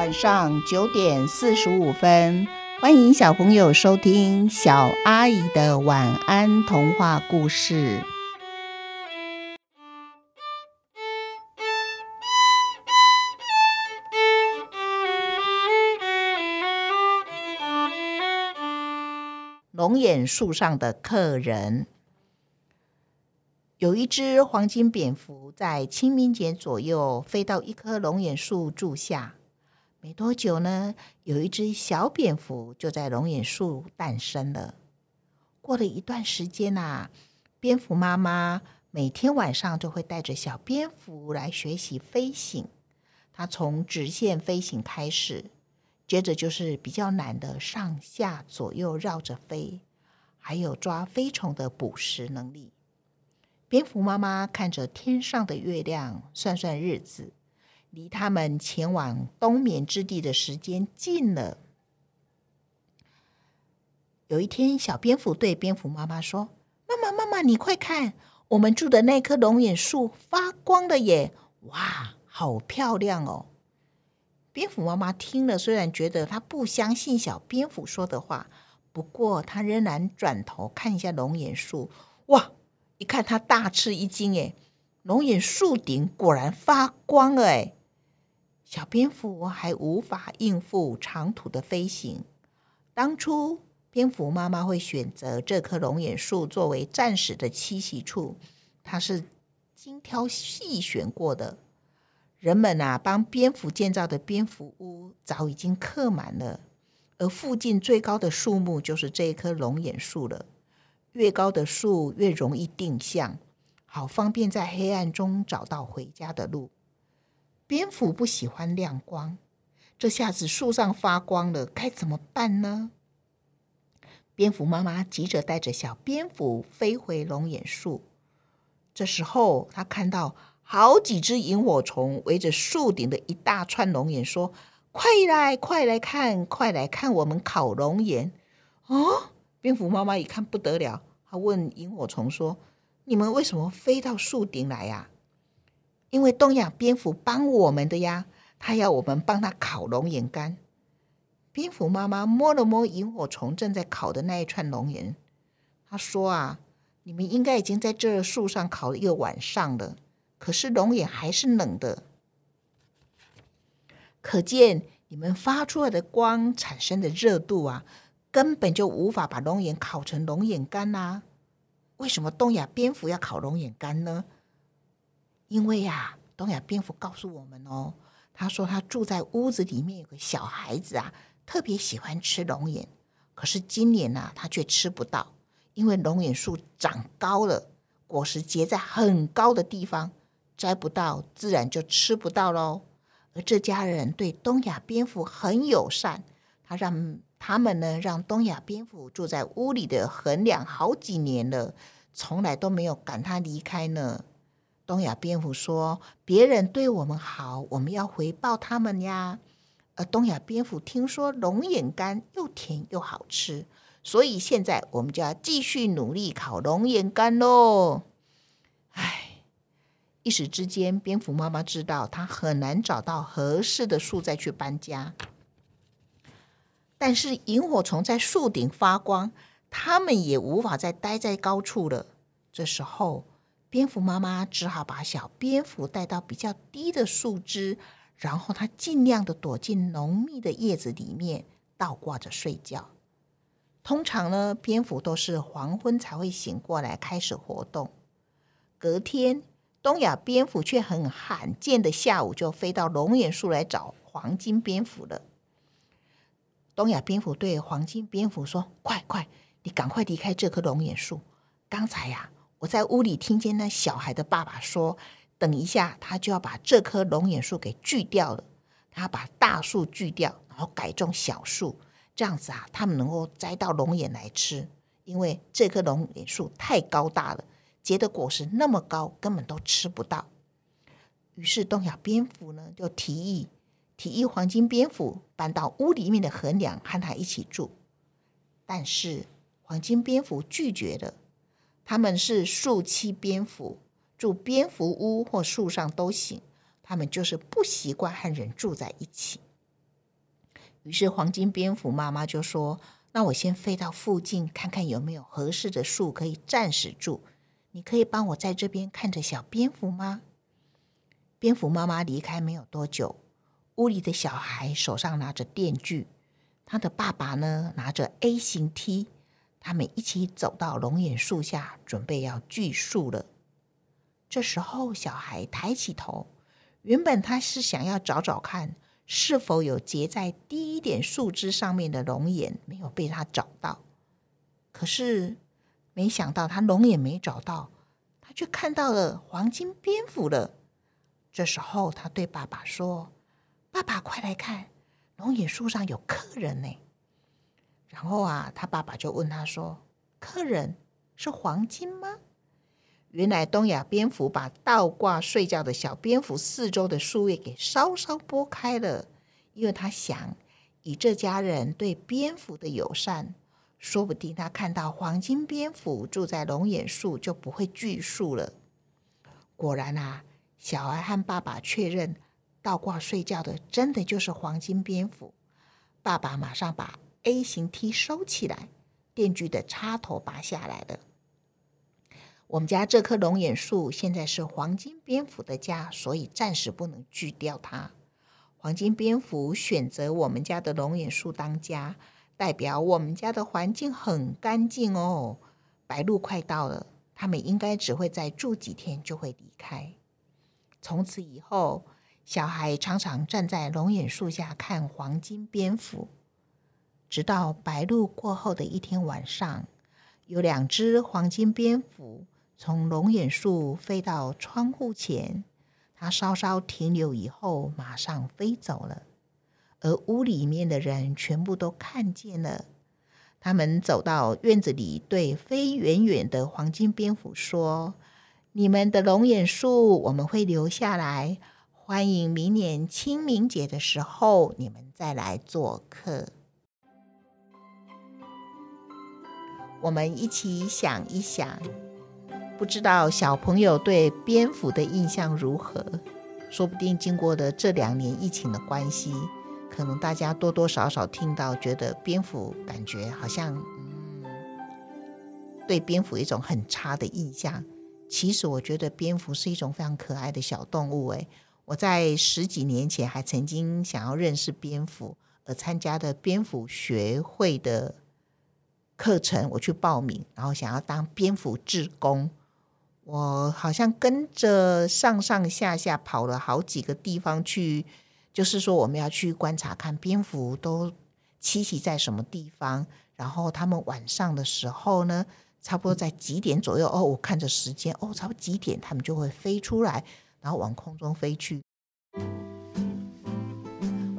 晚上九点四十五分，欢迎小朋友收听小阿姨的晚安童话故事。龙眼树上的客人。有一只黄金蝙蝠在清明节左右飞到一棵龙眼树住下。没多久呢，有一只小蝙蝠就在龙眼树诞生了。过了一段时间呐，蝙蝠妈妈每天晚上就会带着小蝙蝠来学习飞行。它从直线飞行开始，接着就是比较难的上下左右绕着飞，还有抓飞虫的捕食能力。蝙蝠妈妈看着天上的月亮，算算日子，离他们前往冬眠之地的时间近了。有一天，小蝙蝠对蝙蝠妈妈说：“妈妈，妈妈，你快看，我们住的那棵龙眼树发光了耶！哇，好漂亮哦！”蝙蝠妈妈听了，虽然觉得她不相信小蝙蝠说的话，不过她仍然转头看一下龙眼树，哇！一看，他大吃一惊，哎，龙眼树顶果然发光了，哎，小蝙蝠还无法应付长途的飞行。当初，蝙蝠妈妈会选择这棵龙眼树作为暂时的栖息处，它是精挑细选过的。人们啊，帮蝙蝠建造的蝙蝠屋早已经刻满了，而附近最高的树木就是这一棵龙眼树了。越高的树越容易定向，好方便在黑暗中找到回家的路。蝙蝠不喜欢亮光，这下子树上发光了，该怎么办呢？蝙蝠妈妈急着带着小蝙蝠飞回龙眼树。这时候，他看到好几只萤火虫围着树顶的一大串龙眼，说：“快来，快来看，快来看，我们烤龙眼哦！”蝙蝠妈妈一看不得了，她问萤火虫说：“你们为什么飞到树顶来呀？”“因为东亚蝙蝠帮我们的呀，他要我们帮他烤龙眼干。”蝙蝠妈妈摸了摸萤火虫正在烤的那一串龙眼，她说：“啊，你们应该已经在这树上烤了一个晚上了，可是龙眼还是冷的，可见你们发出来的光产生的热度啊。”根本就无法把龙眼烤成龙眼干呐！为什么东亚蝙蝠要烤龙眼干呢？因为呀，东亚蝙蝠告诉我们哦，他说他住在屋子里面有个小孩子啊，特别喜欢吃龙眼，可是今年呢，他却吃不到，因为龙眼树长高了，果实结在很高的地方，摘不到，自然就吃不到喽。而这家人对东亚蝙蝠很友善，他让。他们呢，让东亚蝙蝠住在屋里的横梁好几年了，从来都没有赶他离开呢。东亚蝙蝠说：“别人对我们好，我们要回报他们呀。”而东亚蝙蝠听说龙眼干又甜又好吃，所以现在我们就要继续努力烤龙眼干喽。唉，一时之间，蝙蝠妈妈知道她很难找到合适的树再去搬家。但是萤火虫在树顶发光，它们也无法再待在高处了。这时候，蝙蝠妈妈只好把小蝙蝠带到比较低的树枝，然后它尽量的躲进浓密的叶子里面，倒挂着睡觉。通常呢，蝙蝠都是黄昏才会醒过来开始活动。隔天，东亚蝙蝠却很罕见的下午就飞到龙眼树来找黄金蝙蝠了。东亚蝙蝠对黄金蝙蝠说：“快快，你赶快离开这棵龙眼树！刚才呀，我在屋里听见那小孩的爸爸说，等一下他就要把这棵龙眼树给锯掉了。他把大树锯掉，然后改种小树，这样子啊，他们能够摘到龙眼来吃。因为这棵龙眼树太高大了，结的果实那么高，根本都吃不到。于是东亚蝙蝠呢，就提议。”提议黄金蝙蝠搬到屋里面的横梁和他一起住，但是黄金蝙蝠拒绝了。他们是树栖蝙蝠，住蝙蝠屋或树上都行。他们就是不习惯和人住在一起。于是黄金蝙蝠妈妈就说：“那我先飞到附近看看有没有合适的树可以暂时住。你可以帮我在这边看着小蝙蝠吗？”蝙蝠妈妈离开没有多久，屋里的小孩手上拿着电锯，他的爸爸呢拿着 A 型梯，他们一起走到龙眼树下，准备要锯树了。这时候，小孩抬起头，原本他是想要找找看。是否有结在低一点树枝上面的龙眼没有被他找到？可是没想到他龙眼没找到，他却看到了黄金蝙蝠了。这时候他对爸爸说：“爸爸，快来看，龙眼树上有客人呢。”然后啊，他爸爸就问他说：“客人是黄金吗？”原来东亚蝙蝠把倒挂睡觉的小蝙蝠四周的树叶给稍稍拨开了，因为他想以这家人对蝙蝠的友善，说不定他看到黄金蝙蝠住在龙眼树就不会锯树了。果然啊，小孩和爸爸确认倒挂睡觉的真的就是黄金蝙蝠。爸爸马上把 A 型梯收起来，电锯的插头拔下来了。我们家这棵龙眼树现在是黄金蝙蝠的家，所以暂时不能锯掉它。黄金蝙蝠选择我们家的龙眼树当家，代表我们家的环境很干净哦。白鹭快到了，他们应该只会再住几天就会离开。从此以后，小孩常常站在龙眼树下看黄金蝙蝠，直到白露过后的一天晚上，有两只黄金蝙蝠。从龙眼树飞到窗户前，它稍稍停留以后，马上飞走了。而屋里面的人全部都看见了。他们走到院子里，对飞远远的黄金蝙蝠说：“你们的龙眼树我们会留下来，欢迎明年清明节的时候你们再来做客。”我们一起想一想。不知道小朋友对蝙蝠的印象如何？说不定经过的这两年疫情的关系，可能大家多多少少听到，觉得蝙蝠感觉好像，嗯，对蝙蝠一种很差的印象。其实我觉得蝙蝠是一种非常可爱的小动物。诶，我在十几年前还曾经想要认识蝙蝠，而参加的蝙蝠学会的课程，我去报名，然后想要当蝙蝠志工。我好像跟着上上下下跑了好几个地方去，就是说我们要去观察看蝙蝠都栖息在什么地方，然后他们晚上的时候呢，差不多在几点左右哦，我看着时间哦，差不多几点他们就会飞出来，然后往空中飞去。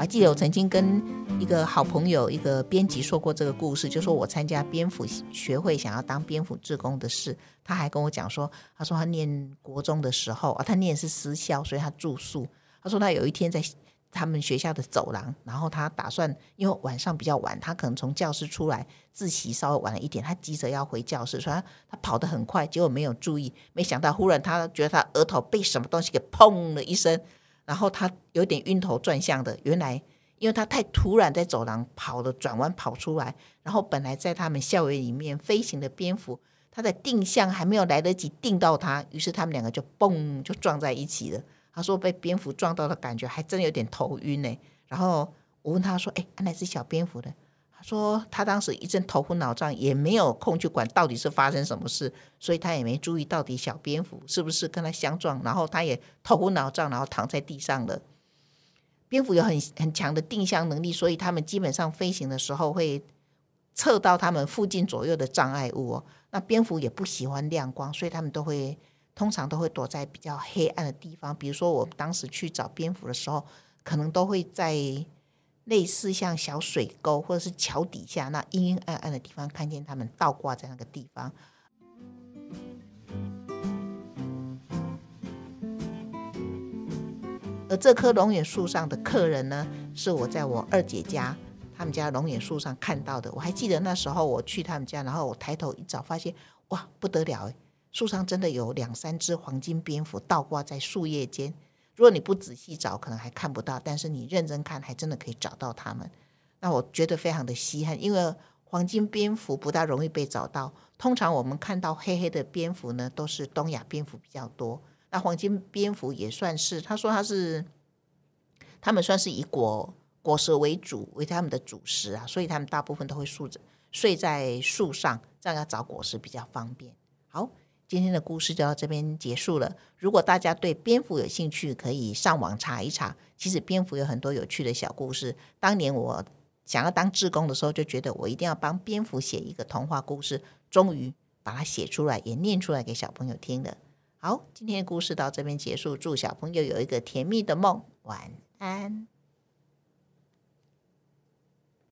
我还记得我曾经跟一个好朋友，一个编辑说过这个故事，就说我参加蝙蝠学会，想要当蝙蝠志工的事。他还跟我讲说，他说他念国中的时候啊，他念是私校，所以他住宿。他说他有一天在他们学校的走廊，然后他打算因为晚上比较晚，他可能从教室出来自习稍微晚了一点，他急着要回教室，所以他他跑得很快，结果没有注意，没想到忽然他觉得他额头被什么东西给砰了一声。然后他有点晕头转向的，原来因为他太突然在走廊跑了转弯跑出来，然后本来在他们校园里面飞行的蝙蝠，他的定向还没有来得及定到他，于是他们两个就嘣就撞在一起了。他说被蝙蝠撞到的感觉还真有点头晕呢。然后我问他说：“哎，那只小蝙蝠呢”说他当时一阵头昏脑胀，也没有空去管到底是发生什么事，所以他也没注意到底小蝙蝠是不是跟他相撞，然后他也头昏脑胀，然后躺在地上了。蝙蝠有很很强的定向能力，所以他们基本上飞行的时候会测到他们附近左右的障碍物哦。那蝙蝠也不喜欢亮光，所以他们都会通常都会躲在比较黑暗的地方。比如说我当时去找蝙蝠的时候，可能都会在。类似像小水沟或者是桥底下那阴阴暗暗的地方，看见他们倒挂在那个地方。而这棵龙眼树上的客人呢，是我在我二姐家他们家龙眼树上看到的。我还记得那时候我去他们家，然后我抬头一找，发现哇不得了树上真的有两三只黄金蝙蝠倒挂在树叶间。如果你不仔细找，可能还看不到；但是你认真看，还真的可以找到它们。那我觉得非常的稀罕，因为黄金蝙蝠不大容易被找到。通常我们看到黑黑的蝙蝠呢，都是东亚蝙蝠比较多。那黄金蝙蝠也算是，他说他是，他们算是以果果实为主，为他们的主食啊，所以他们大部分都会睡着睡在树上，这样要找果实比较方便。好，今天的故事就到这边结束了。如果大家对蝙蝠有兴趣，可以上网查一查。其实蝙蝠有很多有趣的小故事。当年我。想要当志工的时候，就觉得我一定要帮蝙蝠写一个童话故事，终于把它写出来，也念出来给小朋友听了。好，今天的故事到这边结束，祝小朋友有一个甜蜜的梦，晚安。